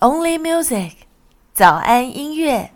only music 早安音乐